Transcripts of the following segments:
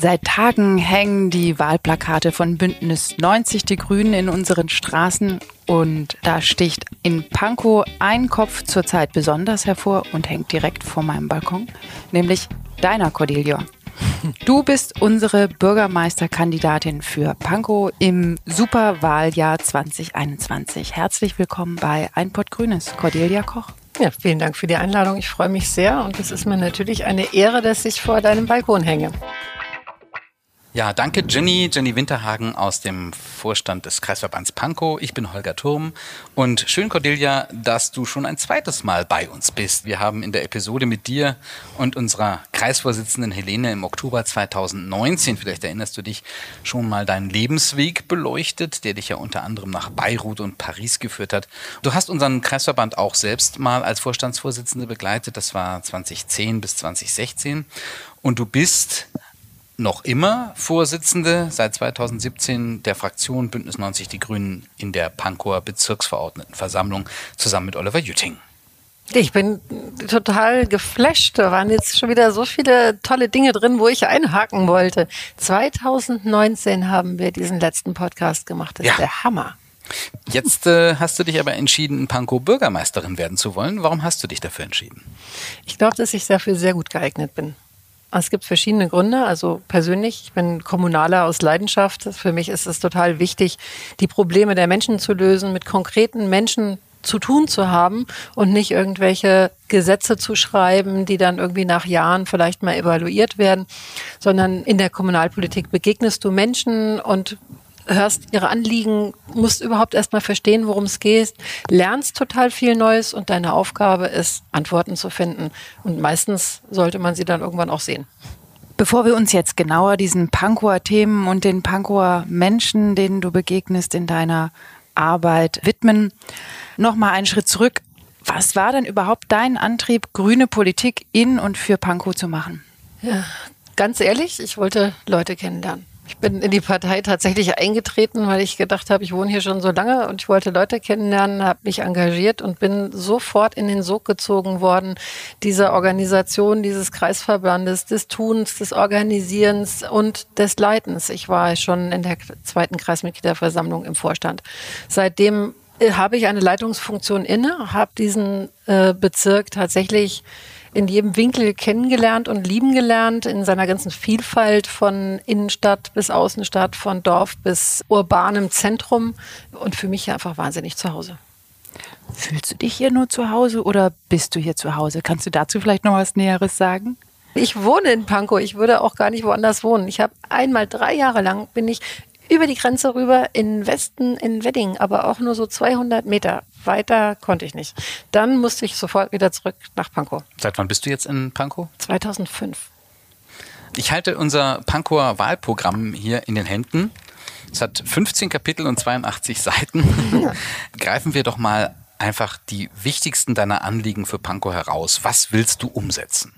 Seit Tagen hängen die Wahlplakate von Bündnis 90 Die Grünen in unseren Straßen und da sticht in Pankow ein Kopf zurzeit besonders hervor und hängt direkt vor meinem Balkon, nämlich deiner Cordelia. Du bist unsere Bürgermeisterkandidatin für Pankow im Superwahljahr 2021. Herzlich willkommen bei Ein Pott Grünes, Cordelia Koch. Ja, vielen Dank für die Einladung. Ich freue mich sehr und es ist mir natürlich eine Ehre, dass ich vor deinem Balkon hänge. Ja, danke Jenny, Jenny Winterhagen aus dem Vorstand des Kreisverbands Pankow. Ich bin Holger Turm und schön, Cordelia, dass du schon ein zweites Mal bei uns bist. Wir haben in der Episode mit dir und unserer Kreisvorsitzenden Helene im Oktober 2019, vielleicht erinnerst du dich, schon mal deinen Lebensweg beleuchtet, der dich ja unter anderem nach Beirut und Paris geführt hat. Du hast unseren Kreisverband auch selbst mal als Vorstandsvorsitzende begleitet. Das war 2010 bis 2016. Und du bist noch immer Vorsitzende seit 2017 der Fraktion Bündnis 90 Die Grünen in der Pankower Bezirksverordnetenversammlung zusammen mit Oliver Jütting. Ich bin total geflasht. Da waren jetzt schon wieder so viele tolle Dinge drin, wo ich einhaken wollte. 2019 haben wir diesen letzten Podcast gemacht. Das ja. ist der Hammer. Jetzt äh, hast du dich aber entschieden, in Pankow Bürgermeisterin werden zu wollen. Warum hast du dich dafür entschieden? Ich glaube, dass ich dafür sehr gut geeignet bin. Es gibt verschiedene Gründe. Also persönlich, ich bin Kommunaler aus Leidenschaft. Für mich ist es total wichtig, die Probleme der Menschen zu lösen, mit konkreten Menschen zu tun zu haben und nicht irgendwelche Gesetze zu schreiben, die dann irgendwie nach Jahren vielleicht mal evaluiert werden, sondern in der Kommunalpolitik begegnest du Menschen und hörst ihre Anliegen, musst überhaupt erstmal verstehen, worum es geht, lernst total viel Neues und deine Aufgabe ist, Antworten zu finden. Und meistens sollte man sie dann irgendwann auch sehen. Bevor wir uns jetzt genauer diesen Pankower Themen und den Pankower Menschen, denen du begegnest in deiner Arbeit widmen, nochmal einen Schritt zurück. Was war denn überhaupt dein Antrieb, grüne Politik in und für Pankow zu machen? Ja, ganz ehrlich, ich wollte Leute kennenlernen. Ich bin in die Partei tatsächlich eingetreten, weil ich gedacht habe, ich wohne hier schon so lange und ich wollte Leute kennenlernen, habe mich engagiert und bin sofort in den Sog gezogen worden dieser Organisation, dieses Kreisverbandes, des Tuns, des Organisierens und des Leitens. Ich war schon in der zweiten Kreismitgliederversammlung im Vorstand. Seitdem äh, habe ich eine Leitungsfunktion inne, habe diesen äh, Bezirk tatsächlich in jedem Winkel kennengelernt und lieben gelernt, in seiner ganzen Vielfalt von Innenstadt bis Außenstadt, von Dorf bis urbanem Zentrum und für mich einfach wahnsinnig zu Hause. Fühlst du dich hier nur zu Hause oder bist du hier zu Hause? Kannst du dazu vielleicht noch was Näheres sagen? Ich wohne in Pankow. Ich würde auch gar nicht woanders wohnen. Ich habe einmal drei Jahre lang bin ich über die Grenze rüber in Westen in Wedding, aber auch nur so 200 Meter. Weiter konnte ich nicht. Dann musste ich sofort wieder zurück nach Pankow. Seit wann bist du jetzt in Pankow? 2005. Ich halte unser Pankower Wahlprogramm hier in den Händen. Es hat 15 Kapitel und 82 Seiten. Greifen wir doch mal einfach die wichtigsten deiner Anliegen für Pankow heraus. Was willst du umsetzen?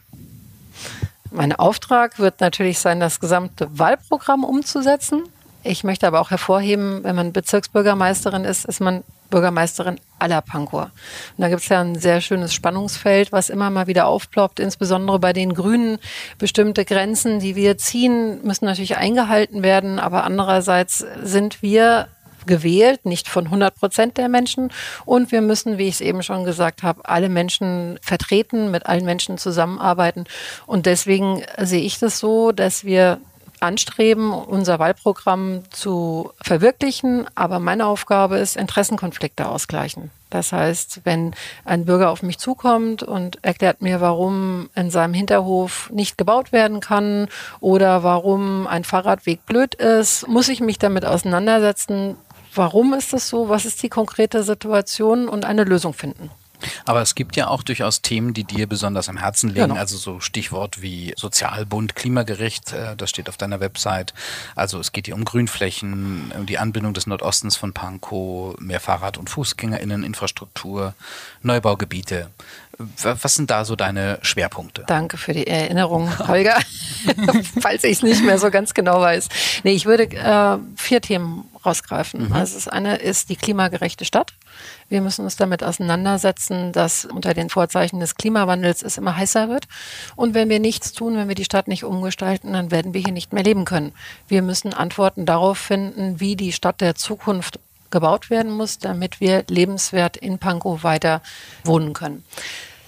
Mein Auftrag wird natürlich sein, das gesamte Wahlprogramm umzusetzen. Ich möchte aber auch hervorheben, wenn man Bezirksbürgermeisterin ist, ist man Bürgermeisterin aller Pankow. Und da gibt es ja ein sehr schönes Spannungsfeld, was immer mal wieder aufploppt, insbesondere bei den Grünen. Bestimmte Grenzen, die wir ziehen, müssen natürlich eingehalten werden, aber andererseits sind wir gewählt, nicht von 100 Prozent der Menschen. Und wir müssen, wie ich es eben schon gesagt habe, alle Menschen vertreten, mit allen Menschen zusammenarbeiten. Und deswegen sehe ich das so, dass wir anstreben, unser Wahlprogramm zu verwirklichen. Aber meine Aufgabe ist, Interessenkonflikte ausgleichen. Das heißt, wenn ein Bürger auf mich zukommt und erklärt mir, warum in seinem Hinterhof nicht gebaut werden kann oder warum ein Fahrradweg blöd ist, muss ich mich damit auseinandersetzen. Warum ist das so? Was ist die konkrete Situation und eine Lösung finden? Aber es gibt ja auch durchaus Themen, die dir besonders am Herzen liegen. Genau. Also so Stichwort wie Sozialbund, klimagerecht, äh, das steht auf deiner Website. Also es geht hier um Grünflächen, um die Anbindung des Nordostens von Pankow, mehr Fahrrad- und Fußgängerinneninfrastruktur, Neubaugebiete. Was sind da so deine Schwerpunkte? Danke für die Erinnerung, Holger, falls ich es nicht mehr so ganz genau weiß. Nee, ich würde äh, vier Themen rausgreifen. Mhm. Also das eine ist die klimagerechte Stadt. Wir müssen uns damit auseinandersetzen, dass unter den Vorzeichen des Klimawandels es immer heißer wird. Und wenn wir nichts tun, wenn wir die Stadt nicht umgestalten, dann werden wir hier nicht mehr leben können. Wir müssen Antworten darauf finden, wie die Stadt der Zukunft gebaut werden muss, damit wir lebenswert in Pankow weiter wohnen können.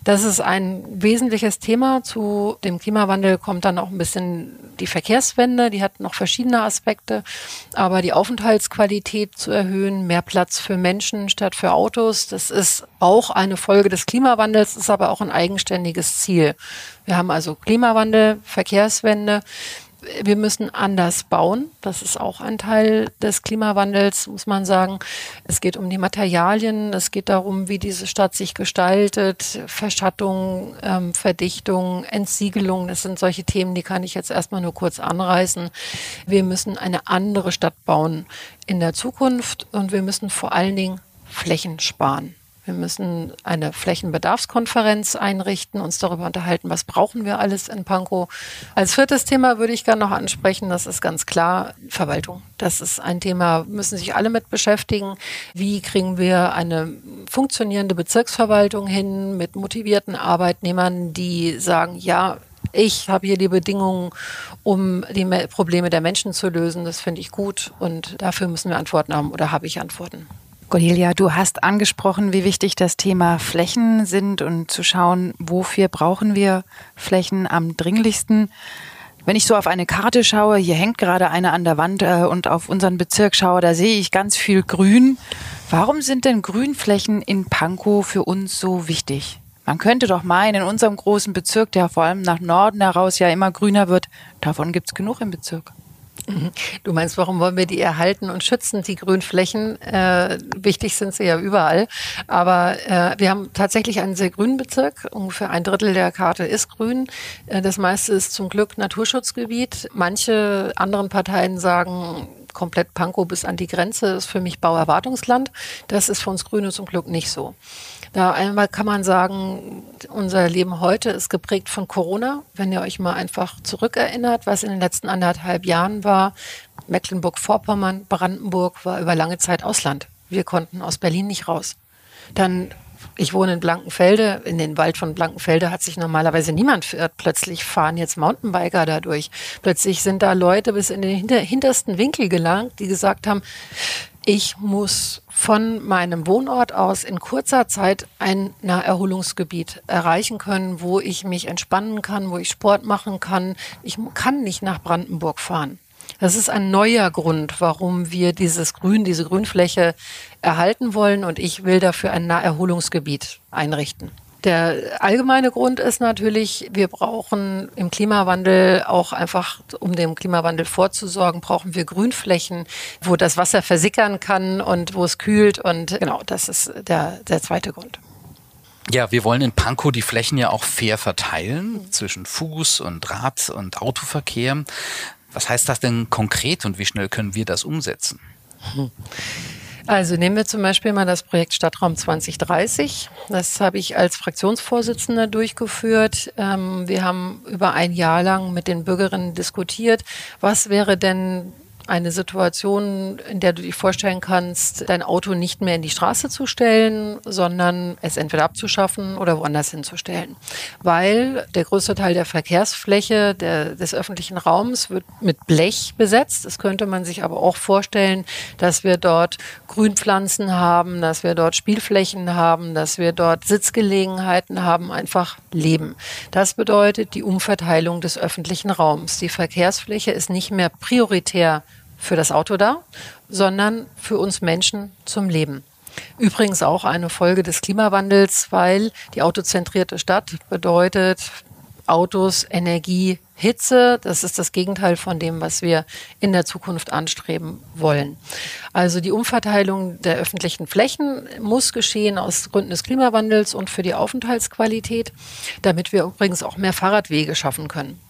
Das ist ein wesentliches Thema. Zu dem Klimawandel kommt dann auch ein bisschen die Verkehrswende. Die hat noch verschiedene Aspekte. Aber die Aufenthaltsqualität zu erhöhen, mehr Platz für Menschen statt für Autos, das ist auch eine Folge des Klimawandels, ist aber auch ein eigenständiges Ziel. Wir haben also Klimawandel, Verkehrswende wir müssen anders bauen. Das ist auch ein Teil des Klimawandels, muss man sagen. Es geht um die Materialien, es geht darum, wie diese Stadt sich gestaltet, Verschattung, ähm, Verdichtung, Entsiegelung. Das sind solche Themen, die kann ich jetzt erstmal nur kurz anreißen. Wir müssen eine andere Stadt bauen in der Zukunft und wir müssen vor allen Dingen Flächen sparen. Wir müssen eine Flächenbedarfskonferenz einrichten, uns darüber unterhalten, was brauchen wir alles in Pankow. Als viertes Thema würde ich gerne noch ansprechen, das ist ganz klar Verwaltung. Das ist ein Thema, müssen sich alle mit beschäftigen. Wie kriegen wir eine funktionierende Bezirksverwaltung hin mit motivierten Arbeitnehmern, die sagen, ja, ich habe hier die Bedingungen, um die Probleme der Menschen zu lösen. Das finde ich gut und dafür müssen wir Antworten haben oder habe ich Antworten. Cornelia, du hast angesprochen, wie wichtig das Thema Flächen sind und zu schauen, wofür brauchen wir Flächen am dringlichsten. Wenn ich so auf eine Karte schaue, hier hängt gerade eine an der Wand äh, und auf unseren Bezirk schaue, da sehe ich ganz viel Grün. Warum sind denn Grünflächen in Pankow für uns so wichtig? Man könnte doch meinen, in unserem großen Bezirk, der vor allem nach Norden heraus ja immer grüner wird, davon gibt es genug im Bezirk. Du meinst, warum wollen wir die erhalten und schützen, die Grünflächen? Äh, wichtig sind sie ja überall. Aber äh, wir haben tatsächlich einen sehr grünen Bezirk. Ungefähr ein Drittel der Karte ist grün. Äh, das meiste ist zum Glück Naturschutzgebiet. Manche anderen Parteien sagen, komplett Pankow bis an die Grenze ist für mich Bauerwartungsland. Das ist für uns Grüne zum Glück nicht so. Da einmal kann man sagen, unser Leben heute ist geprägt von Corona. Wenn ihr euch mal einfach zurückerinnert, was in den letzten anderthalb Jahren war, Mecklenburg-Vorpommern, Brandenburg war über lange Zeit Ausland. Wir konnten aus Berlin nicht raus. Dann ich wohne in Blankenfelde. In den Wald von Blankenfelde hat sich normalerweise niemand verirrt. Plötzlich fahren jetzt Mountainbiker dadurch. Plötzlich sind da Leute bis in den hintersten Winkel gelangt, die gesagt haben, ich muss von meinem Wohnort aus in kurzer Zeit ein Naherholungsgebiet erreichen können, wo ich mich entspannen kann, wo ich Sport machen kann. Ich kann nicht nach Brandenburg fahren. Das ist ein neuer Grund, warum wir dieses Grün, diese Grünfläche erhalten wollen und ich will dafür ein Naherholungsgebiet einrichten. Der allgemeine Grund ist natürlich, wir brauchen im Klimawandel auch einfach, um dem Klimawandel vorzusorgen, brauchen wir Grünflächen, wo das Wasser versickern kann und wo es kühlt. Und genau, das ist der, der zweite Grund. Ja, wir wollen in Pankow die Flächen ja auch fair verteilen zwischen Fuß- und Rad- und Autoverkehr. Was heißt das denn konkret und wie schnell können wir das umsetzen? Hm. Also nehmen wir zum Beispiel mal das Projekt Stadtraum 2030. Das habe ich als Fraktionsvorsitzender durchgeführt. Ähm, wir haben über ein Jahr lang mit den Bürgerinnen diskutiert, was wäre denn eine Situation, in der du dir vorstellen kannst, dein Auto nicht mehr in die Straße zu stellen, sondern es entweder abzuschaffen oder woanders hinzustellen. Weil der größte Teil der Verkehrsfläche der, des öffentlichen Raums wird mit Blech besetzt. Das könnte man sich aber auch vorstellen, dass wir dort Grünpflanzen haben, dass wir dort Spielflächen haben, dass wir dort Sitzgelegenheiten haben, einfach leben. Das bedeutet die Umverteilung des öffentlichen Raums. Die Verkehrsfläche ist nicht mehr prioritär für das Auto da, sondern für uns Menschen zum Leben. Übrigens auch eine Folge des Klimawandels, weil die autozentrierte Stadt bedeutet Autos, Energie, Hitze. Das ist das Gegenteil von dem, was wir in der Zukunft anstreben wollen. Also die Umverteilung der öffentlichen Flächen muss geschehen aus Gründen des Klimawandels und für die Aufenthaltsqualität, damit wir übrigens auch mehr Fahrradwege schaffen können.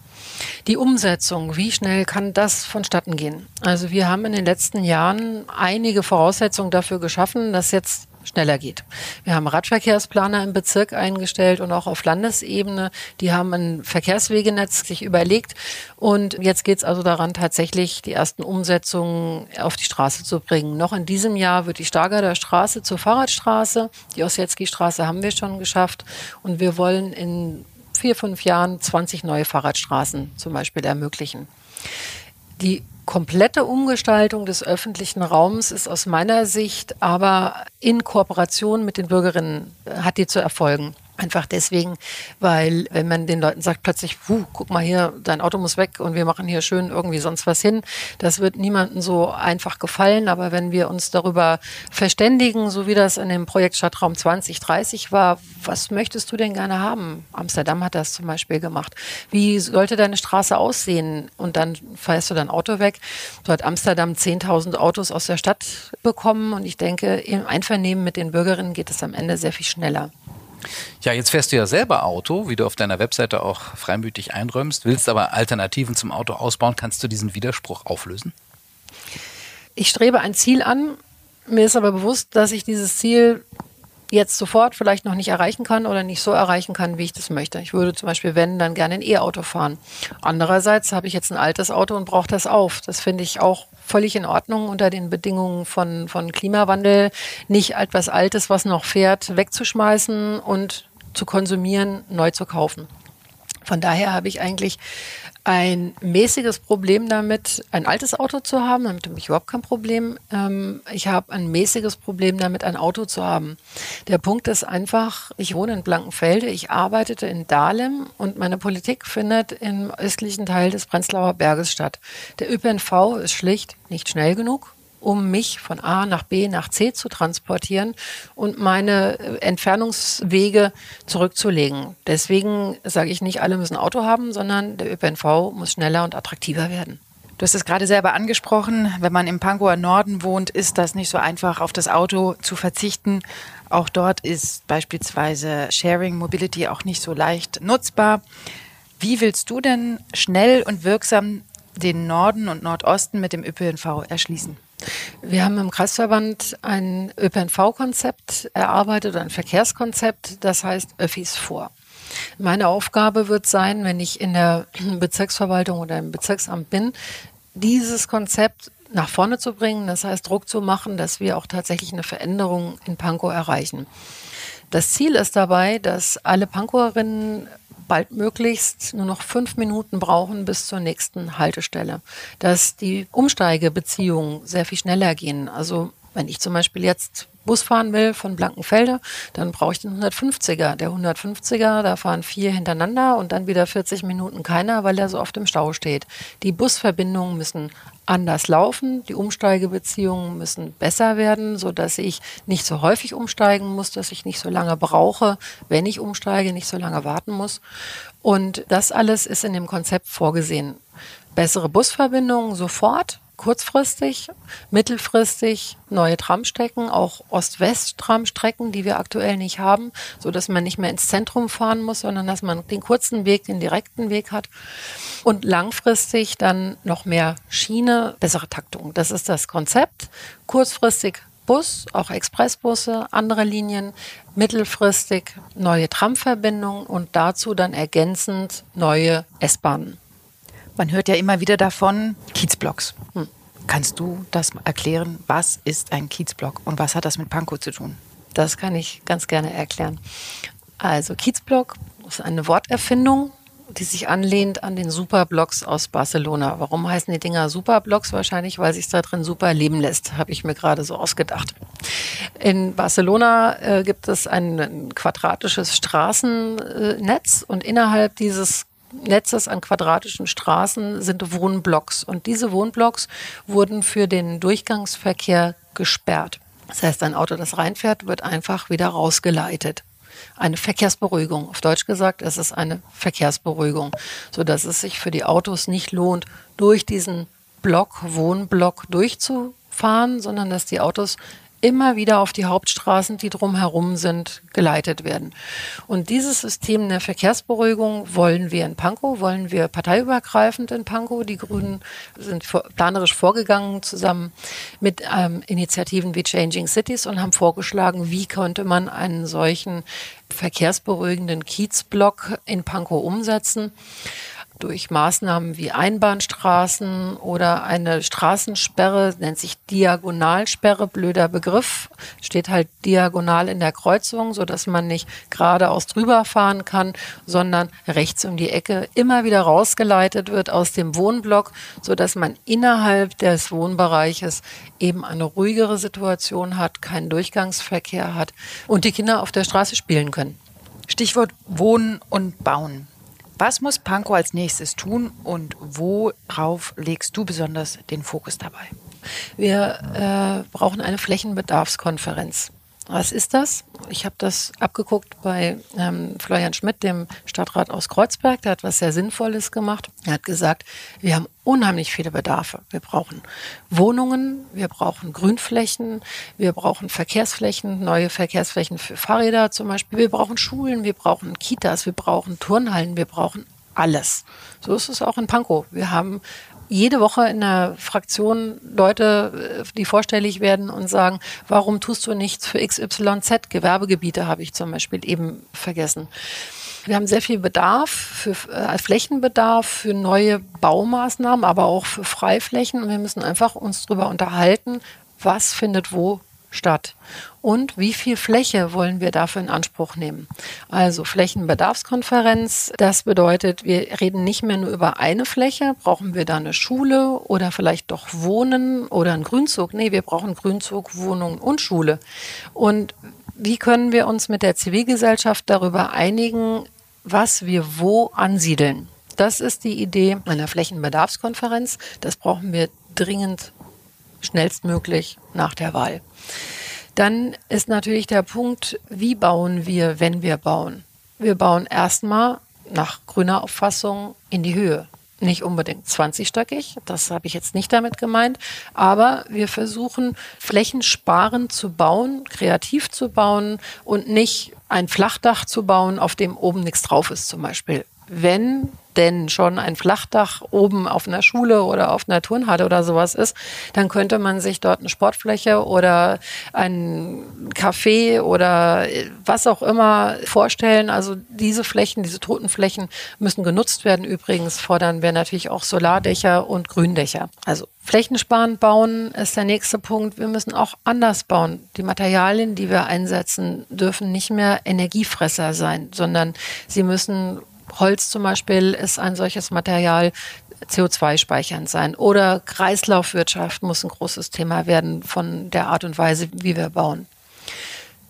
Die Umsetzung, wie schnell kann das vonstatten gehen? Also wir haben in den letzten Jahren einige Voraussetzungen dafür geschaffen, dass jetzt schneller geht. Wir haben Radverkehrsplaner im Bezirk eingestellt und auch auf Landesebene. Die haben ein Verkehrswegenetz sich überlegt. Und jetzt geht es also daran, tatsächlich die ersten Umsetzungen auf die Straße zu bringen. Noch in diesem Jahr wird die Stargarder Straße zur Fahrradstraße. Die Ossietzky-Straße haben wir schon geschafft. Und wir wollen in vier, fünf Jahren 20 neue Fahrradstraßen zum Beispiel ermöglichen. Die komplette Umgestaltung des öffentlichen Raums ist aus meiner Sicht aber in Kooperation mit den Bürgerinnen äh, hat die zu erfolgen. Einfach deswegen, weil wenn man den Leuten sagt plötzlich, puh, guck mal hier, dein Auto muss weg und wir machen hier schön irgendwie sonst was hin, das wird niemandem so einfach gefallen. Aber wenn wir uns darüber verständigen, so wie das in dem Projekt Stadtraum 2030 war, was möchtest du denn gerne haben? Amsterdam hat das zum Beispiel gemacht. Wie sollte deine Straße aussehen? Und dann fährst du dein Auto weg. So hat Amsterdam 10.000 Autos aus der Stadt bekommen und ich denke, im Einvernehmen mit den Bürgerinnen geht es am Ende sehr viel schneller. Ja, jetzt fährst du ja selber Auto, wie du auf deiner Webseite auch freimütig einräumst, willst aber Alternativen zum Auto ausbauen. Kannst du diesen Widerspruch auflösen? Ich strebe ein Ziel an. Mir ist aber bewusst, dass ich dieses Ziel jetzt sofort vielleicht noch nicht erreichen kann oder nicht so erreichen kann, wie ich das möchte. Ich würde zum Beispiel, wenn, dann gerne ein E-Auto fahren. Andererseits habe ich jetzt ein altes Auto und brauche das auf. Das finde ich auch völlig in Ordnung unter den Bedingungen von, von Klimawandel, nicht etwas Altes, was noch fährt, wegzuschmeißen und zu konsumieren, neu zu kaufen. Von daher habe ich eigentlich ein mäßiges Problem damit, ein altes Auto zu haben. Damit habe ich überhaupt kein Problem. Ähm, ich habe ein mäßiges Problem damit, ein Auto zu haben. Der Punkt ist einfach, ich wohne in Blankenfelde, ich arbeitete in Dahlem und meine Politik findet im östlichen Teil des Prenzlauer Berges statt. Der ÖPNV ist schlicht nicht schnell genug um mich von A nach B nach C zu transportieren und meine äh, Entfernungswege zurückzulegen. Deswegen sage ich nicht, alle müssen Auto haben, sondern der ÖPNV muss schneller und attraktiver werden. Du hast es gerade selber angesprochen, wenn man im Pankower Norden wohnt, ist das nicht so einfach, auf das Auto zu verzichten. Auch dort ist beispielsweise Sharing Mobility auch nicht so leicht nutzbar. Wie willst du denn schnell und wirksam den Norden und Nordosten mit dem ÖPNV erschließen? Wir haben im Kreisverband ein ÖPNV-Konzept erarbeitet, ein Verkehrskonzept, das heißt Öffis vor. Meine Aufgabe wird sein, wenn ich in der Bezirksverwaltung oder im Bezirksamt bin, dieses Konzept nach vorne zu bringen, das heißt Druck zu machen, dass wir auch tatsächlich eine Veränderung in Pankow erreichen. Das Ziel ist dabei, dass alle Pankoerinnen baldmöglichst nur noch fünf Minuten brauchen bis zur nächsten Haltestelle. Dass die Umsteigebeziehungen sehr viel schneller gehen. Also wenn ich zum Beispiel jetzt Bus fahren will von Blankenfelde, dann brauche ich den 150er. Der 150er, da fahren vier hintereinander und dann wieder 40 Minuten keiner, weil er so oft im Stau steht. Die Busverbindungen müssen anders laufen, die Umsteigebeziehungen müssen besser werden, so dass ich nicht so häufig umsteigen muss, dass ich nicht so lange brauche, wenn ich umsteige, nicht so lange warten muss. Und das alles ist in dem Konzept vorgesehen. Bessere Busverbindungen sofort, kurzfristig, mittelfristig neue Tramstrecken, auch Ost-West-Tramstrecken, die wir aktuell nicht haben, so dass man nicht mehr ins Zentrum fahren muss, sondern dass man den kurzen Weg, den direkten Weg hat. Und langfristig dann noch mehr Schiene, bessere Taktung. Das ist das Konzept. Kurzfristig Bus, auch Expressbusse, andere Linien, mittelfristig neue Tramverbindungen und dazu dann ergänzend neue S-Bahnen. Man hört ja immer wieder davon, Kiezblocks. Hm. Kannst du das erklären? Was ist ein Kiezblock und was hat das mit Pankow zu tun? Das kann ich ganz gerne erklären. Also Kiezblock ist eine Worterfindung, die sich anlehnt an den Superblocks aus Barcelona. Warum heißen die Dinger Superblocks? Wahrscheinlich, weil sich da drin super leben lässt, habe ich mir gerade so ausgedacht. In Barcelona äh, gibt es ein, ein quadratisches Straßennetz und innerhalb dieses Netzes an quadratischen Straßen sind Wohnblocks. Und diese Wohnblocks wurden für den Durchgangsverkehr gesperrt. Das heißt, ein Auto, das reinfährt, wird einfach wieder rausgeleitet. Eine Verkehrsberuhigung. Auf Deutsch gesagt, es ist eine Verkehrsberuhigung, sodass es sich für die Autos nicht lohnt, durch diesen Block, Wohnblock durchzufahren, sondern dass die Autos immer wieder auf die Hauptstraßen, die drumherum sind, geleitet werden. Und dieses System der Verkehrsberuhigung wollen wir in Pankow, wollen wir parteiübergreifend in Pankow. Die Grünen sind planerisch vorgegangen zusammen mit ähm, Initiativen wie Changing Cities und haben vorgeschlagen, wie könnte man einen solchen verkehrsberuhigenden Kiezblock in Pankow umsetzen durch Maßnahmen wie Einbahnstraßen oder eine Straßensperre, nennt sich Diagonalsperre, blöder Begriff, steht halt diagonal in der Kreuzung, so dass man nicht geradeaus drüber fahren kann, sondern rechts um die Ecke immer wieder rausgeleitet wird aus dem Wohnblock, so dass man innerhalb des Wohnbereiches eben eine ruhigere Situation hat, keinen Durchgangsverkehr hat und die Kinder auf der Straße spielen können. Stichwort Wohnen und Bauen. Was muss Pankow als nächstes tun und worauf legst du besonders den Fokus dabei? Wir äh, brauchen eine Flächenbedarfskonferenz. Was ist das? Ich habe das abgeguckt bei ähm, Florian Schmidt, dem Stadtrat aus Kreuzberg. Der hat was sehr Sinnvolles gemacht. Er hat gesagt, wir haben unheimlich viele Bedarfe. Wir brauchen Wohnungen, wir brauchen Grünflächen, wir brauchen Verkehrsflächen, neue Verkehrsflächen für Fahrräder zum Beispiel. Wir brauchen Schulen, wir brauchen Kitas, wir brauchen Turnhallen, wir brauchen alles. So ist es auch in Pankow. Wir haben jede Woche in der Fraktion Leute, äh, die vorstellig werden und sagen, warum tust du nichts für XYZ? Gewerbegebiete habe ich zum Beispiel eben vergessen. Wir haben sehr viel Bedarf für äh, Flächenbedarf für neue Baumaßnahmen, aber auch für Freiflächen. Und wir müssen einfach uns darüber unterhalten, was findet wo statt und wie viel Fläche wollen wir dafür in Anspruch nehmen. Also Flächenbedarfskonferenz, das bedeutet, wir reden nicht mehr nur über eine Fläche, brauchen wir da eine Schule oder vielleicht doch Wohnen oder einen Grünzug. Nee, wir brauchen Grünzug, Wohnung und Schule. Und wie können wir uns mit der Zivilgesellschaft darüber einigen, was wir wo ansiedeln? Das ist die Idee einer Flächenbedarfskonferenz. Das brauchen wir dringend schnellstmöglich nach der Wahl. Dann ist natürlich der Punkt, wie bauen wir, wenn wir bauen? Wir bauen erstmal nach grüner Auffassung in die Höhe. Nicht unbedingt 20-stöckig, das habe ich jetzt nicht damit gemeint, aber wir versuchen flächensparend zu bauen, kreativ zu bauen und nicht ein Flachdach zu bauen, auf dem oben nichts drauf ist zum Beispiel. Wenn denn schon ein Flachdach oben auf einer Schule oder auf einer Turnhalle oder sowas ist, dann könnte man sich dort eine Sportfläche oder ein Café oder was auch immer vorstellen. Also diese Flächen, diese toten Flächen müssen genutzt werden. Übrigens fordern wir natürlich auch Solardächer und Gründächer. Also Flächensparend bauen ist der nächste Punkt. Wir müssen auch anders bauen. Die Materialien, die wir einsetzen, dürfen nicht mehr Energiefresser sein, sondern sie müssen Holz zum Beispiel ist ein solches Material, CO2-speichernd sein. Oder Kreislaufwirtschaft muss ein großes Thema werden von der Art und Weise, wie wir bauen.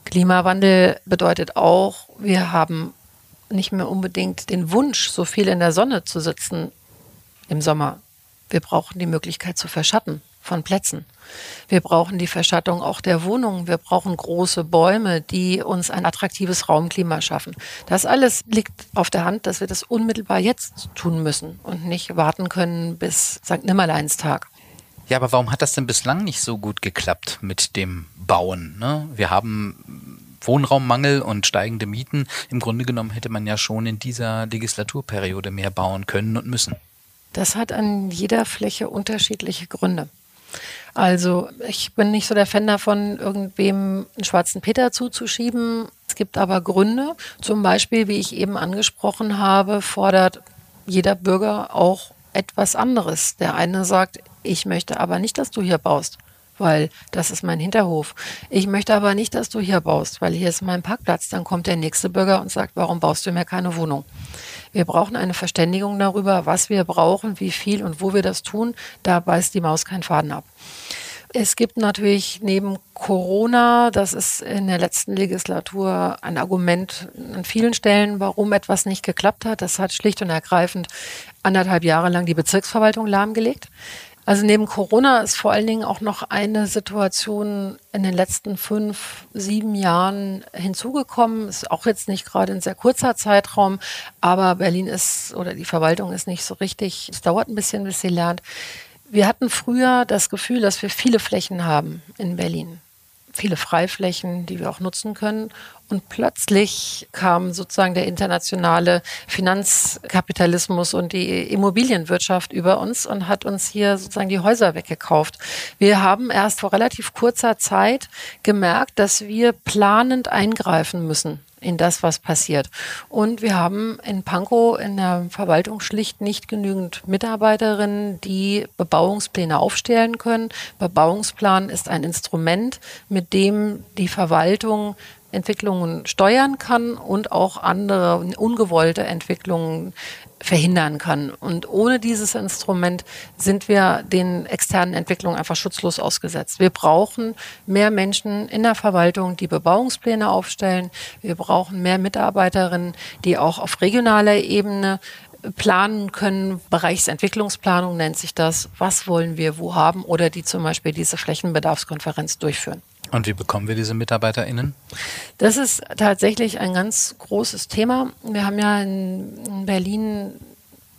Klimawandel bedeutet auch, wir haben nicht mehr unbedingt den Wunsch, so viel in der Sonne zu sitzen im Sommer. Wir brauchen die Möglichkeit zu verschatten von Plätzen. Wir brauchen die Verschattung auch der Wohnungen. Wir brauchen große Bäume, die uns ein attraktives Raumklima schaffen. Das alles liegt auf der Hand, dass wir das unmittelbar jetzt tun müssen und nicht warten können bis St. Nimmerleinstag. Ja, aber warum hat das denn bislang nicht so gut geklappt mit dem Bauen? Ne? Wir haben Wohnraummangel und steigende Mieten. Im Grunde genommen hätte man ja schon in dieser Legislaturperiode mehr bauen können und müssen. Das hat an jeder Fläche unterschiedliche Gründe. Also ich bin nicht so der Fan davon, irgendwem einen schwarzen Peter zuzuschieben. Es gibt aber Gründe. Zum Beispiel, wie ich eben angesprochen habe, fordert jeder Bürger auch etwas anderes. Der eine sagt, ich möchte aber nicht, dass du hier baust weil das ist mein Hinterhof. Ich möchte aber nicht, dass du hier baust, weil hier ist mein Parkplatz. Dann kommt der nächste Bürger und sagt, warum baust du mir keine Wohnung? Wir brauchen eine Verständigung darüber, was wir brauchen, wie viel und wo wir das tun. Da beißt die Maus keinen Faden ab. Es gibt natürlich neben Corona, das ist in der letzten Legislatur ein Argument an vielen Stellen, warum etwas nicht geklappt hat. Das hat schlicht und ergreifend anderthalb Jahre lang die Bezirksverwaltung lahmgelegt. Also neben Corona ist vor allen Dingen auch noch eine Situation in den letzten fünf, sieben Jahren hinzugekommen. Ist auch jetzt nicht gerade ein sehr kurzer Zeitraum, aber Berlin ist oder die Verwaltung ist nicht so richtig. Es dauert ein bisschen, bis sie lernt. Wir hatten früher das Gefühl, dass wir viele Flächen haben in Berlin viele Freiflächen, die wir auch nutzen können. Und plötzlich kam sozusagen der internationale Finanzkapitalismus und die Immobilienwirtschaft über uns und hat uns hier sozusagen die Häuser weggekauft. Wir haben erst vor relativ kurzer Zeit gemerkt, dass wir planend eingreifen müssen in das, was passiert. Und wir haben in Pankow in der Verwaltung schlicht nicht genügend Mitarbeiterinnen, die Bebauungspläne aufstellen können. Bebauungsplan ist ein Instrument, mit dem die Verwaltung Entwicklungen steuern kann und auch andere ungewollte Entwicklungen verhindern kann. Und ohne dieses Instrument sind wir den externen Entwicklungen einfach schutzlos ausgesetzt. Wir brauchen mehr Menschen in der Verwaltung, die Bebauungspläne aufstellen. Wir brauchen mehr Mitarbeiterinnen, die auch auf regionaler Ebene planen können. Bereichsentwicklungsplanung nennt sich das. Was wollen wir wo haben? Oder die zum Beispiel diese Flächenbedarfskonferenz durchführen. Und wie bekommen wir diese MitarbeiterInnen? Das ist tatsächlich ein ganz großes Thema. Wir haben ja in Berlin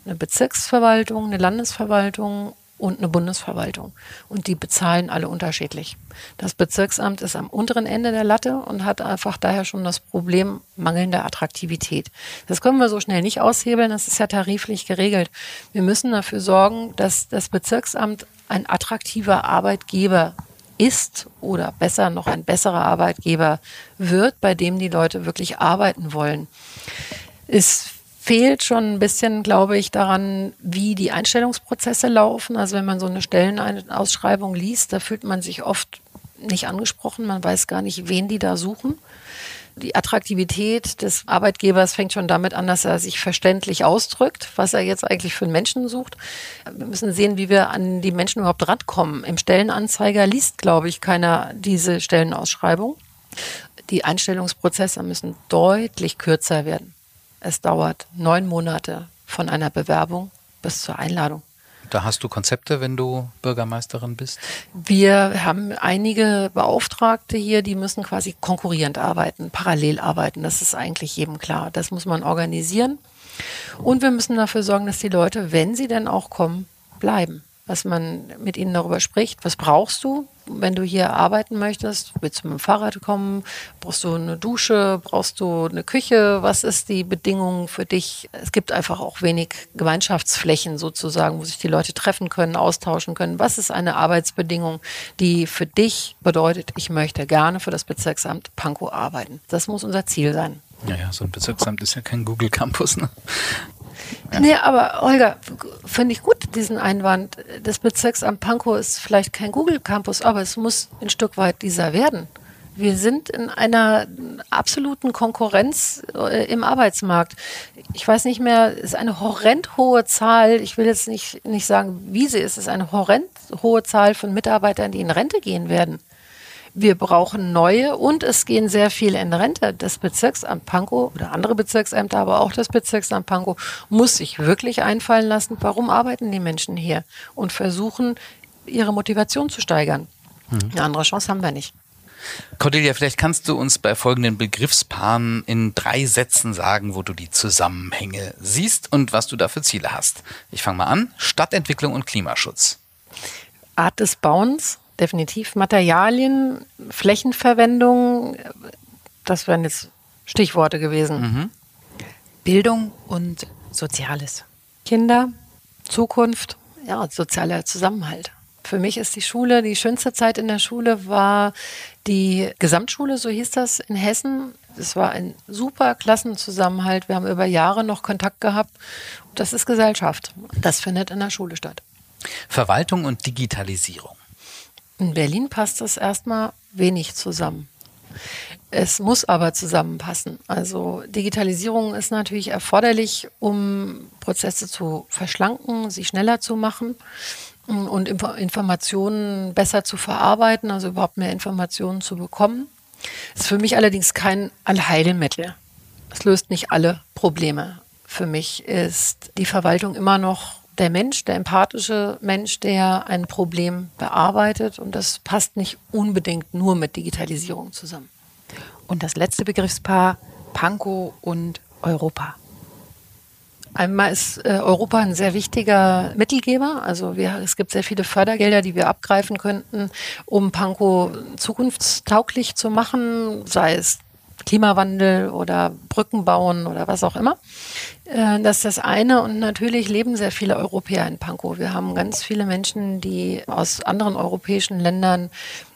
eine Bezirksverwaltung, eine Landesverwaltung und eine Bundesverwaltung. Und die bezahlen alle unterschiedlich. Das Bezirksamt ist am unteren Ende der Latte und hat einfach daher schon das Problem mangelnder Attraktivität. Das können wir so schnell nicht aushebeln, das ist ja tariflich geregelt. Wir müssen dafür sorgen, dass das Bezirksamt ein attraktiver Arbeitgeber ist oder besser noch ein besserer Arbeitgeber wird, bei dem die Leute wirklich arbeiten wollen. Es fehlt schon ein bisschen, glaube ich, daran, wie die Einstellungsprozesse laufen. Also wenn man so eine Stellenausschreibung liest, da fühlt man sich oft nicht angesprochen, man weiß gar nicht, wen die da suchen. Die Attraktivität des Arbeitgebers fängt schon damit an, dass er sich verständlich ausdrückt, was er jetzt eigentlich für einen Menschen sucht. Wir müssen sehen, wie wir an die Menschen überhaupt rankommen. Im Stellenanzeiger liest, glaube ich, keiner diese Stellenausschreibung. Die Einstellungsprozesse müssen deutlich kürzer werden. Es dauert neun Monate von einer Bewerbung bis zur Einladung. Da hast du Konzepte, wenn du Bürgermeisterin bist? Wir haben einige Beauftragte hier, die müssen quasi konkurrierend arbeiten, parallel arbeiten. Das ist eigentlich jedem klar. Das muss man organisieren. Und wir müssen dafür sorgen, dass die Leute, wenn sie denn auch kommen, bleiben was man mit ihnen darüber spricht. Was brauchst du, wenn du hier arbeiten möchtest? Willst du mit dem Fahrrad kommen? Brauchst du eine Dusche? Brauchst du eine Küche? Was ist die Bedingung für dich? Es gibt einfach auch wenig Gemeinschaftsflächen sozusagen, wo sich die Leute treffen können, austauschen können. Was ist eine Arbeitsbedingung, die für dich bedeutet, ich möchte gerne für das Bezirksamt Pankow arbeiten? Das muss unser Ziel sein. Ja, ja, so ein Bezirksamt ist ja kein Google Campus. Ne? Ja. Nee, aber Olga, finde ich gut, diesen Einwand. Das Bezirksamt Pankow ist vielleicht kein Google Campus, aber es muss ein Stück weit dieser werden. Wir sind in einer absoluten Konkurrenz äh, im Arbeitsmarkt. Ich weiß nicht mehr, es ist eine horrend hohe Zahl, ich will jetzt nicht, nicht sagen, wie sie ist, es ist eine horrend hohe Zahl von Mitarbeitern, die in Rente gehen werden wir brauchen neue und es gehen sehr viele in Rente. Das Bezirksamt Pankow oder andere Bezirksämter, aber auch das Bezirksamt Pankow muss sich wirklich einfallen lassen, warum arbeiten die Menschen hier und versuchen, ihre Motivation zu steigern. Mhm. Eine andere Chance haben wir nicht. Cordelia, vielleicht kannst du uns bei folgenden Begriffspaaren in drei Sätzen sagen, wo du die Zusammenhänge siehst und was du da für Ziele hast. Ich fange mal an. Stadtentwicklung und Klimaschutz. Art des Bauens, definitiv Materialien, Flächenverwendung, das wären jetzt Stichworte gewesen. Mhm. Bildung und Soziales. Kinder, Zukunft, ja, sozialer Zusammenhalt. Für mich ist die Schule, die schönste Zeit in der Schule war die Gesamtschule, so hieß das in Hessen. Es war ein super Klassenzusammenhalt. Wir haben über Jahre noch Kontakt gehabt. Das ist Gesellschaft. Das findet in der Schule statt. Verwaltung und Digitalisierung. In Berlin passt das erstmal wenig zusammen. Es muss aber zusammenpassen. Also Digitalisierung ist natürlich erforderlich, um Prozesse zu verschlanken, sie schneller zu machen und Informationen besser zu verarbeiten, also überhaupt mehr Informationen zu bekommen. Ist für mich allerdings kein Allheilmittel. Es löst nicht alle Probleme. Für mich ist die Verwaltung immer noch der Mensch, der empathische Mensch, der ein Problem bearbeitet. Und das passt nicht unbedingt nur mit Digitalisierung zusammen. Und das letzte Begriffspaar, Pankow und Europa. Einmal ist äh, Europa ein sehr wichtiger Mittelgeber. Also wir, es gibt sehr viele Fördergelder, die wir abgreifen könnten, um Pankow zukunftstauglich zu machen, sei es Klimawandel oder Brücken bauen oder was auch immer. Äh, das ist das eine. Und natürlich leben sehr viele Europäer in Pankow. Wir haben ganz viele Menschen, die aus anderen europäischen Ländern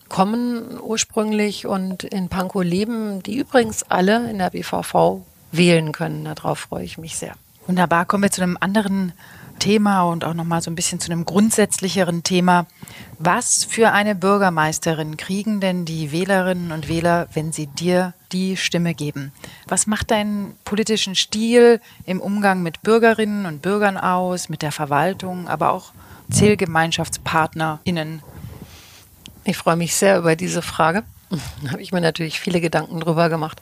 kommen ursprünglich und in Pankow leben, die übrigens alle in der BVV wählen können. Darauf freue ich mich sehr. Wunderbar. Kommen wir zu einem anderen Thema und auch nochmal so ein bisschen zu einem grundsätzlicheren Thema. Was für eine Bürgermeisterin kriegen denn die Wählerinnen und Wähler, wenn sie dir die Stimme geben? Was macht deinen politischen Stil im Umgang mit Bürgerinnen und Bürgern aus, mit der Verwaltung, aber auch ZählgemeinschaftspartnerInnen? Ich freue mich sehr über diese Frage. Habe ich mir natürlich viele Gedanken drüber gemacht.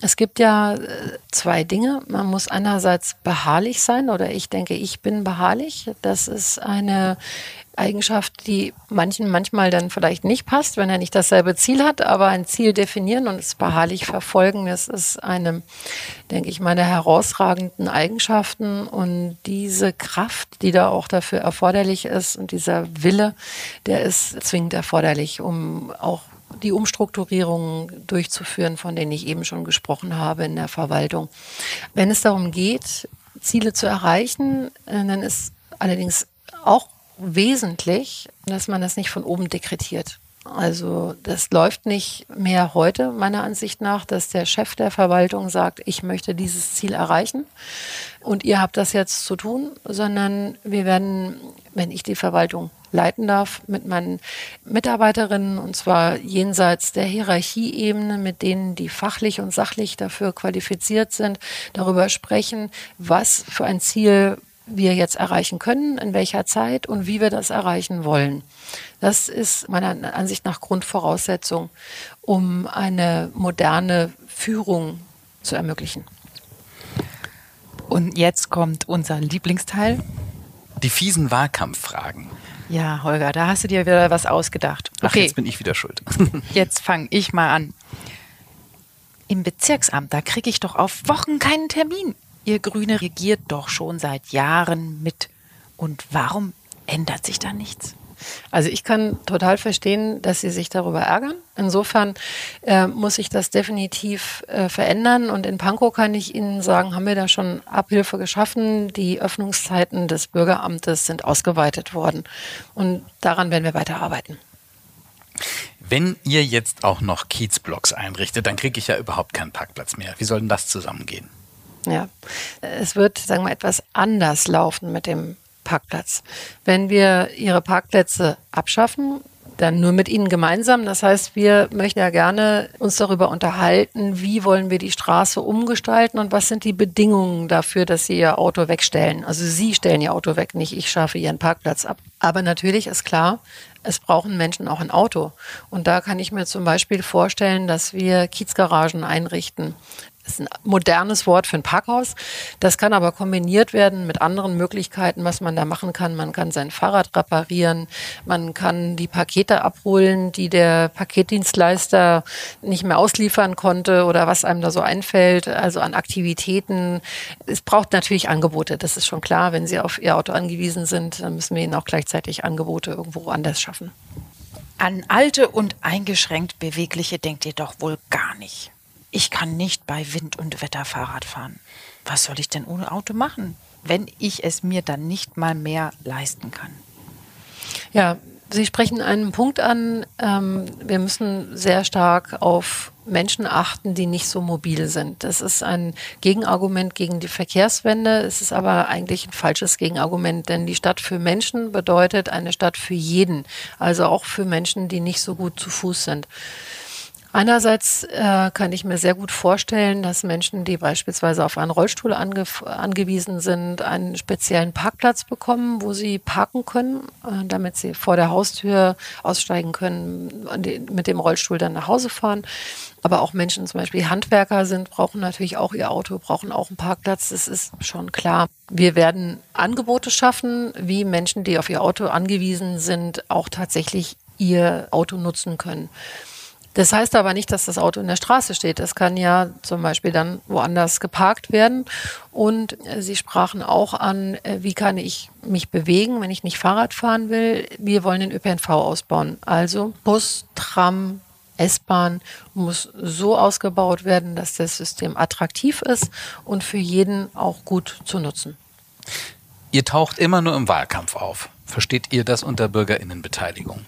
Es gibt ja äh, zwei Dinge. Man muss einerseits beharrlich sein oder ich denke, ich bin beharrlich. Das ist eine Eigenschaft, die manchen manchmal dann vielleicht nicht passt, wenn er nicht dasselbe Ziel hat, aber ein Ziel definieren und es beharrlich verfolgen, das ist eine, denke ich, meine herausragenden Eigenschaften und diese Kraft, die da auch dafür erforderlich ist und dieser Wille, der ist zwingend erforderlich, um auch die Umstrukturierungen durchzuführen, von denen ich eben schon gesprochen habe in der Verwaltung. Wenn es darum geht, Ziele zu erreichen, äh, dann ist allerdings auch wesentlich, dass man das nicht von oben dekretiert. Also das läuft nicht mehr heute, meiner Ansicht nach, dass der Chef der Verwaltung sagt, ich möchte dieses Ziel erreichen und ihr habt das jetzt zu tun, sondern wir werden, wenn ich die Verwaltung leiten darf, mit meinen Mitarbeiterinnen, und zwar jenseits der Hierarchieebene, mit denen, die fachlich und sachlich dafür qualifiziert sind, darüber sprechen, was für ein Ziel wir jetzt erreichen können, in welcher Zeit und wie wir das erreichen wollen. Das ist meiner Ansicht nach Grundvoraussetzung, um eine moderne Führung zu ermöglichen. Und jetzt kommt unser Lieblingsteil. Die fiesen Wahlkampffragen. Ja, Holger, da hast du dir wieder was ausgedacht. Okay. Ach, jetzt bin ich wieder schuld. jetzt fange ich mal an. Im Bezirksamt, da kriege ich doch auf Wochen keinen Termin. Ihr Grüne regiert doch schon seit Jahren mit. Und warum ändert sich da nichts? Also ich kann total verstehen, dass Sie sich darüber ärgern. Insofern äh, muss sich das definitiv äh, verändern. Und in Pankow kann ich Ihnen sagen, haben wir da schon Abhilfe geschaffen. Die Öffnungszeiten des Bürgeramtes sind ausgeweitet worden. Und daran werden wir weiterarbeiten. Wenn ihr jetzt auch noch Kiezblocks einrichtet, dann kriege ich ja überhaupt keinen Parkplatz mehr. Wie soll denn das zusammengehen? Ja, es wird, sagen wir, etwas anders laufen mit dem Parkplatz. Wenn wir ihre Parkplätze abschaffen, dann nur mit ihnen gemeinsam. Das heißt, wir möchten ja gerne uns darüber unterhalten, wie wollen wir die Straße umgestalten und was sind die Bedingungen dafür, dass sie ihr Auto wegstellen. Also sie stellen ihr Auto weg, nicht ich schaffe ihren Parkplatz ab. Aber natürlich ist klar, es brauchen Menschen auch ein Auto. Und da kann ich mir zum Beispiel vorstellen, dass wir Kiezgaragen einrichten, ist ein modernes Wort für ein Parkhaus. Das kann aber kombiniert werden mit anderen Möglichkeiten, was man da machen kann. Man kann sein Fahrrad reparieren, man kann die Pakete abholen, die der Paketdienstleister nicht mehr ausliefern konnte oder was einem da so einfällt, also an Aktivitäten. Es braucht natürlich Angebote, das ist schon klar. Wenn Sie auf Ihr Auto angewiesen sind, dann müssen wir Ihnen auch gleichzeitig Angebote irgendwo anders schaffen. An alte und eingeschränkt Bewegliche denkt ihr doch wohl gar nicht ich kann nicht bei Wind und Wetter Fahrrad fahren. Was soll ich denn ohne Auto machen, wenn ich es mir dann nicht mal mehr leisten kann? Ja, Sie sprechen einen Punkt an. Ähm, wir müssen sehr stark auf Menschen achten, die nicht so mobil sind. Das ist ein Gegenargument gegen die Verkehrswende. Es ist aber eigentlich ein falsches Gegenargument, denn die Stadt für Menschen bedeutet eine Stadt für jeden, also auch für Menschen, die nicht so gut zu Fuß sind. Einerseits äh, kann ich mir sehr gut vorstellen, dass Menschen, die beispielsweise auf einen Rollstuhl ange angewiesen sind, einen speziellen Parkplatz bekommen, wo sie parken können, äh, damit sie vor der Haustür aussteigen können, mit dem Rollstuhl dann nach Hause fahren. Aber auch Menschen, zum Beispiel Handwerker sind, brauchen natürlich auch ihr Auto, brauchen auch einen Parkplatz. Das ist schon klar. Wir werden Angebote schaffen, wie Menschen, die auf ihr Auto angewiesen sind, auch tatsächlich ihr Auto nutzen können. Das heißt aber nicht, dass das Auto in der Straße steht. Es kann ja zum Beispiel dann woanders geparkt werden. Und äh, Sie sprachen auch an, äh, wie kann ich mich bewegen, wenn ich nicht Fahrrad fahren will. Wir wollen den ÖPNV ausbauen. Also Bus, Tram, S-Bahn muss so ausgebaut werden, dass das System attraktiv ist und für jeden auch gut zu nutzen. Ihr taucht immer nur im Wahlkampf auf. Versteht ihr das unter Bürgerinnenbeteiligung?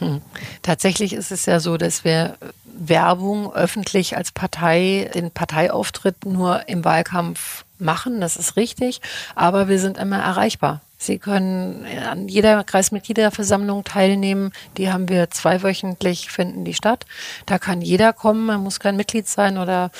Hm. Tatsächlich ist es ja so, dass wir Werbung öffentlich als Partei, den Parteiauftritt nur im Wahlkampf machen, das ist richtig, aber wir sind immer erreichbar. Sie können an jeder Kreismitgliederversammlung teilnehmen. Die haben wir zweiwöchentlich, finden die statt. Da kann jeder kommen. Man muss kein Mitglied sein oder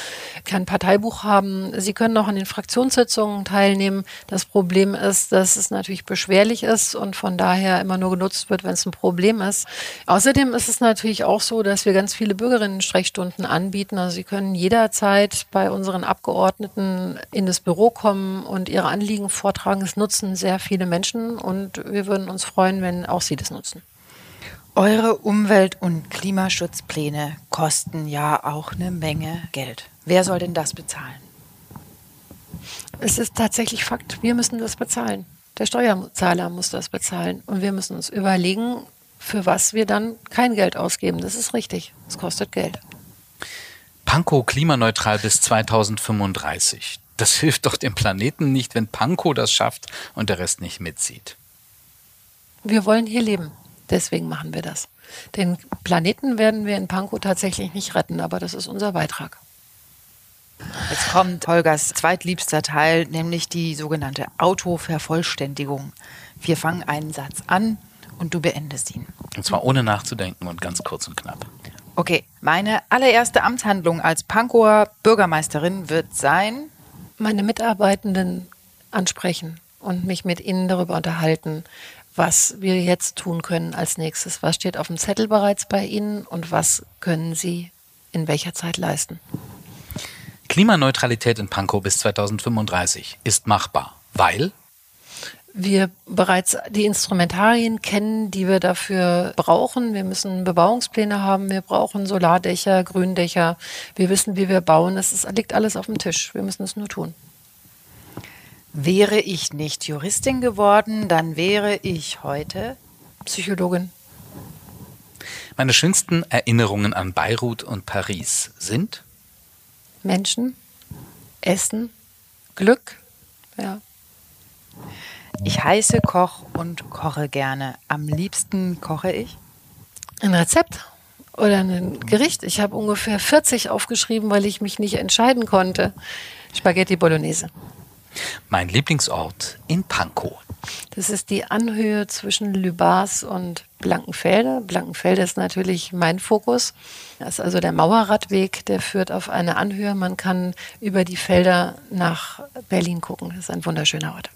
kein Parteibuch haben. Sie können auch an den Fraktionssitzungen teilnehmen. Das Problem ist, dass es natürlich beschwerlich ist und von daher immer nur genutzt wird, wenn es ein Problem ist. Außerdem ist es natürlich auch so, dass wir ganz viele Bürgerinnen-Sprechstunden anbieten. Also Sie können jederzeit bei unseren Abgeordneten in das kommen und ihre Anliegen vortragen. Es nutzen sehr viele Menschen und wir würden uns freuen, wenn auch Sie das nutzen. Eure Umwelt- und Klimaschutzpläne kosten ja auch eine Menge Geld. Wer soll denn das bezahlen? Es ist tatsächlich Fakt, wir müssen das bezahlen. Der Steuerzahler muss das bezahlen. Und wir müssen uns überlegen, für was wir dann kein Geld ausgeben. Das ist richtig. Es kostet Geld. Pankow klimaneutral bis 2035. Das hilft doch dem Planeten nicht, wenn Pankow das schafft und der Rest nicht mitzieht. Wir wollen hier leben. Deswegen machen wir das. Den Planeten werden wir in Pankow tatsächlich nicht retten, aber das ist unser Beitrag. Jetzt kommt Holgers zweitliebster Teil, nämlich die sogenannte Autovervollständigung. Wir fangen einen Satz an und du beendest ihn. Und zwar ohne nachzudenken und ganz kurz und knapp. Okay, meine allererste Amtshandlung als Pankower Bürgermeisterin wird sein, meine Mitarbeitenden ansprechen und mich mit ihnen darüber unterhalten, was wir jetzt tun können als nächstes. Was steht auf dem Zettel bereits bei Ihnen und was können Sie in welcher Zeit leisten? Klimaneutralität in Pankow bis 2035 ist machbar, weil wir bereits die Instrumentarien kennen, die wir dafür brauchen. Wir müssen Bebauungspläne haben, wir brauchen Solardächer, Gründächer. Wir wissen, wie wir bauen. Es ist, liegt alles auf dem Tisch. Wir müssen es nur tun. Wäre ich nicht Juristin geworden, dann wäre ich heute Psychologin. Meine schönsten Erinnerungen an Beirut und Paris sind Menschen, Essen, Glück, ja. Ich heiße Koch und koche gerne. Am liebsten koche ich? Ein Rezept oder ein Gericht. Ich habe ungefähr 40 aufgeschrieben, weil ich mich nicht entscheiden konnte. Spaghetti Bolognese. Mein Lieblingsort in Pankow. Das ist die Anhöhe zwischen Lübars und Blankenfelde. Blankenfelde ist natürlich mein Fokus. Das ist also der Mauerradweg, der führt auf eine Anhöhe. Man kann über die Felder nach Berlin gucken. Das ist ein wunderschöner Ort.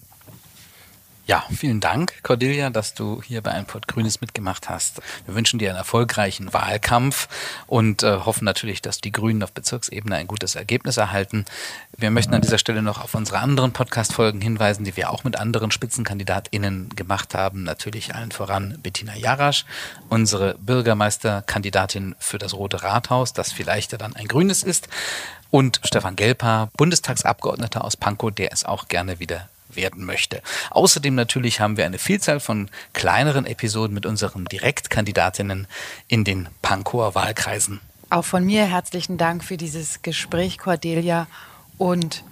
Ja, vielen Dank, Cordelia, dass du hier bei Ein Port Grünes mitgemacht hast. Wir wünschen dir einen erfolgreichen Wahlkampf und äh, hoffen natürlich, dass die Grünen auf Bezirksebene ein gutes Ergebnis erhalten. Wir möchten an dieser Stelle noch auf unsere anderen Podcast-Folgen hinweisen, die wir auch mit anderen SpitzenkandidatInnen gemacht haben. Natürlich allen voran Bettina Jarasch, unsere Bürgermeisterkandidatin für das Rote Rathaus, das vielleicht ja dann ein grünes ist. Und Stefan Gelper, Bundestagsabgeordneter aus Pankow, der es auch gerne wieder werden möchte. Außerdem natürlich haben wir eine Vielzahl von kleineren Episoden mit unseren Direktkandidatinnen in den Pankower Wahlkreisen. Auch von mir herzlichen Dank für dieses Gespräch, Cordelia. Und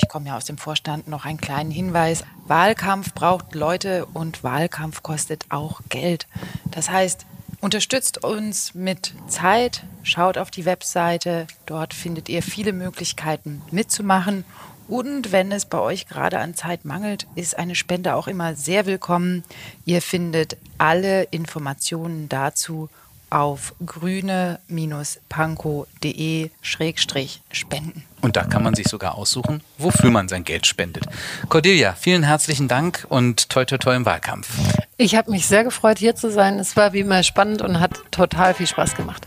ich komme ja aus dem Vorstand noch einen kleinen Hinweis. Wahlkampf braucht Leute und Wahlkampf kostet auch Geld. Das heißt, unterstützt uns mit Zeit, schaut auf die Webseite, dort findet ihr viele Möglichkeiten mitzumachen und wenn es bei euch gerade an Zeit mangelt, ist eine Spende auch immer sehr willkommen. Ihr findet alle Informationen dazu auf grüne-panko.de-spenden. Und da kann man sich sogar aussuchen, wofür man sein Geld spendet. Cordelia, vielen herzlichen Dank und toi toi toi im Wahlkampf. Ich habe mich sehr gefreut, hier zu sein. Es war wie immer spannend und hat total viel Spaß gemacht.